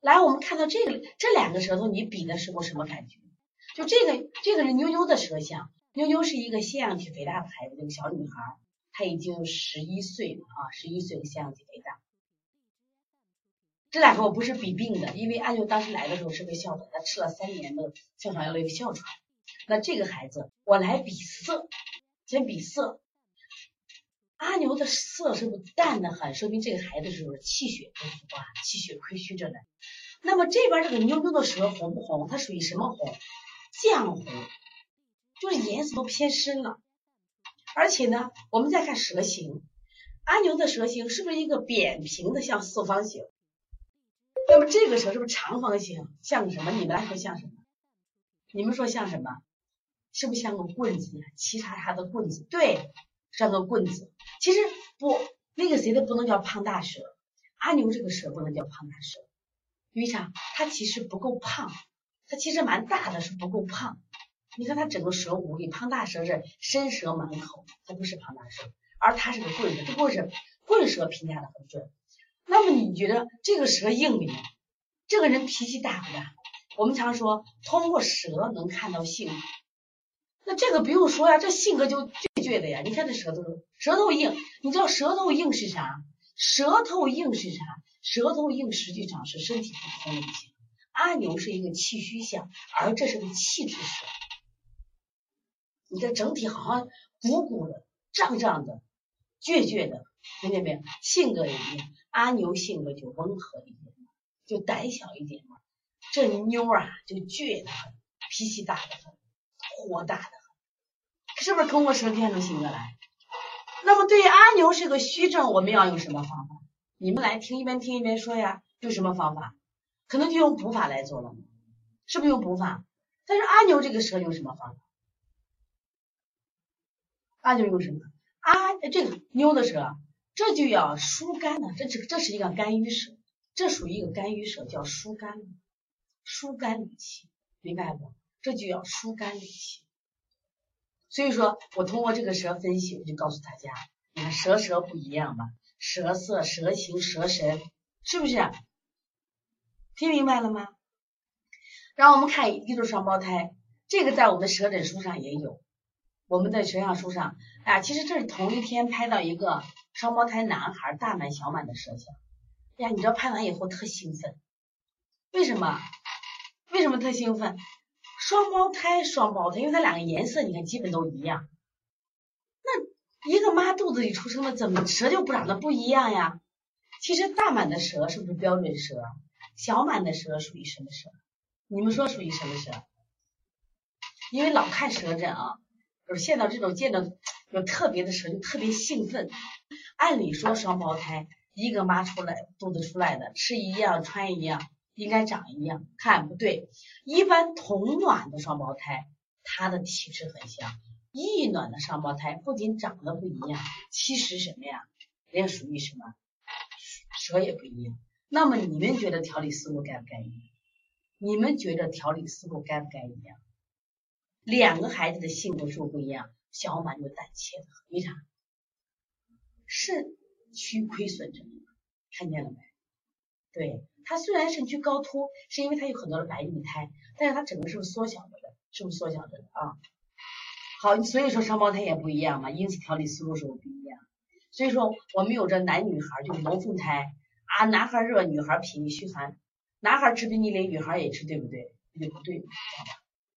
来，我们看到这个这两个舌头，你比的时候什么感觉？就这个这个是妞妞的舌象，妞妞是一个腺样体肥大的孩子，这个小女孩，她已经十一岁了啊，十一岁的腺样体肥大。这两个我不是比病的，因为阿牛当时来的时候是个哮喘，他吃了三年的哮喘药了，一个哮喘。那这个孩子，我来比色，先比色。阿牛的色是不是淡的很？说明这个孩子是不是气血不足啊？气血亏虚着呢。那么这边这个妞妞的舌红不红？它属于什么红？绛红，就是颜色都偏深了。而且呢，我们再看舌形，阿牛的舌形是不是一个扁平的，像四方形？那么这个舌是不是长方形？像什么？你们来说像什么？你们说像什么？是不是像个棍子呀？齐叉叉的棍子？对，像个棍子。其实不，那个谁的不能叫胖大蛇，阿牛这个蛇不能叫胖大舌，为啥？它其实不够胖，它其实蛮大的，是不够胖。你看它整个蛇骨里，胖大蛇是伸舌满口，它不是胖大蛇，而它是个棍子，这棍舌棍蛇评价的很准。那么你觉得这个蛇硬不硬？这个人脾气大不大？我们常说通过蛇能看到性，那这个不用说呀，这性格就就倔的呀。你看这舌头，舌头硬，你知道舌头硬是啥？舌头硬是啥？舌头硬实际上是身体不通的。阿牛是一个气虚象，而这是个气滞舌。你这整体好像鼓鼓的、胀胀的、倔倔的，听见没有？性格也一样。阿牛性格就温和一点，就胆小一点嘛。这妞啊，就倔的很，脾气大的很，火大的，是不是通过舌片的性格来？那么对于阿牛是个虚症，我们要用什么方法？你们来听一边听一边说呀。用什么方法？可能就用补法来做了，是不是用补法？但是阿牛这个舌用什么方法？阿牛用什么？阿这个妞的舌。这就要疏肝了，这这这是一个肝郁舌，这属于一个肝郁舌，叫疏肝，疏肝理气，明白不？这就要疏肝理气。所以说我通过这个舌分析，我就告诉大家，你看舌舌不一样吧？舌色、舌形、舌神，是不是？听明白了吗？然后我们看一对双胞胎，这个在我们的舌诊书上也有，我们的舌象书上，啊，其实这是同一天拍到一个。双胞胎男孩大满小满的舌象，呀，你知道拍完以后特兴奋，为什么？为什么特兴奋？双胞胎，双胞胎，因为它两个颜色你看基本都一样，那一个妈肚子里出生的，怎么蛇就不长得不一样呀？其实大满的蛇是不是标准蛇？小满的蛇属于什么蛇？你们说属于什么蛇？因为老看蛇诊啊，就是见到这种见到有特别的蛇就特别兴奋。按理说双胞胎一个妈出来肚子出来的吃一样穿一样应该长一样，看不对。一般同卵的双胞胎，它的体质很像；异卵的双胞胎不仅长得不一样，其实什么呀？人家属于什么？蛇也不一样。那么你们觉得调理思路该不该一样？你们觉得调理思路该不该一样？两个孩子的性格是不一样？小满就胆怯的很，为啥？肾虚亏损着，看见了没？对，它虽然肾虚高凸，是因为它有很多的白玉胎，但是它整个是不是缩小着的？是不是缩小着的啊？好，所以说双胞胎也不一样嘛，因此调理思路是不不一样。所以说我们有着男女孩就是龙凤胎啊，男孩热，女孩脾虚寒，男孩吃冰激凌，女孩也吃，对不对？也不对？好吧。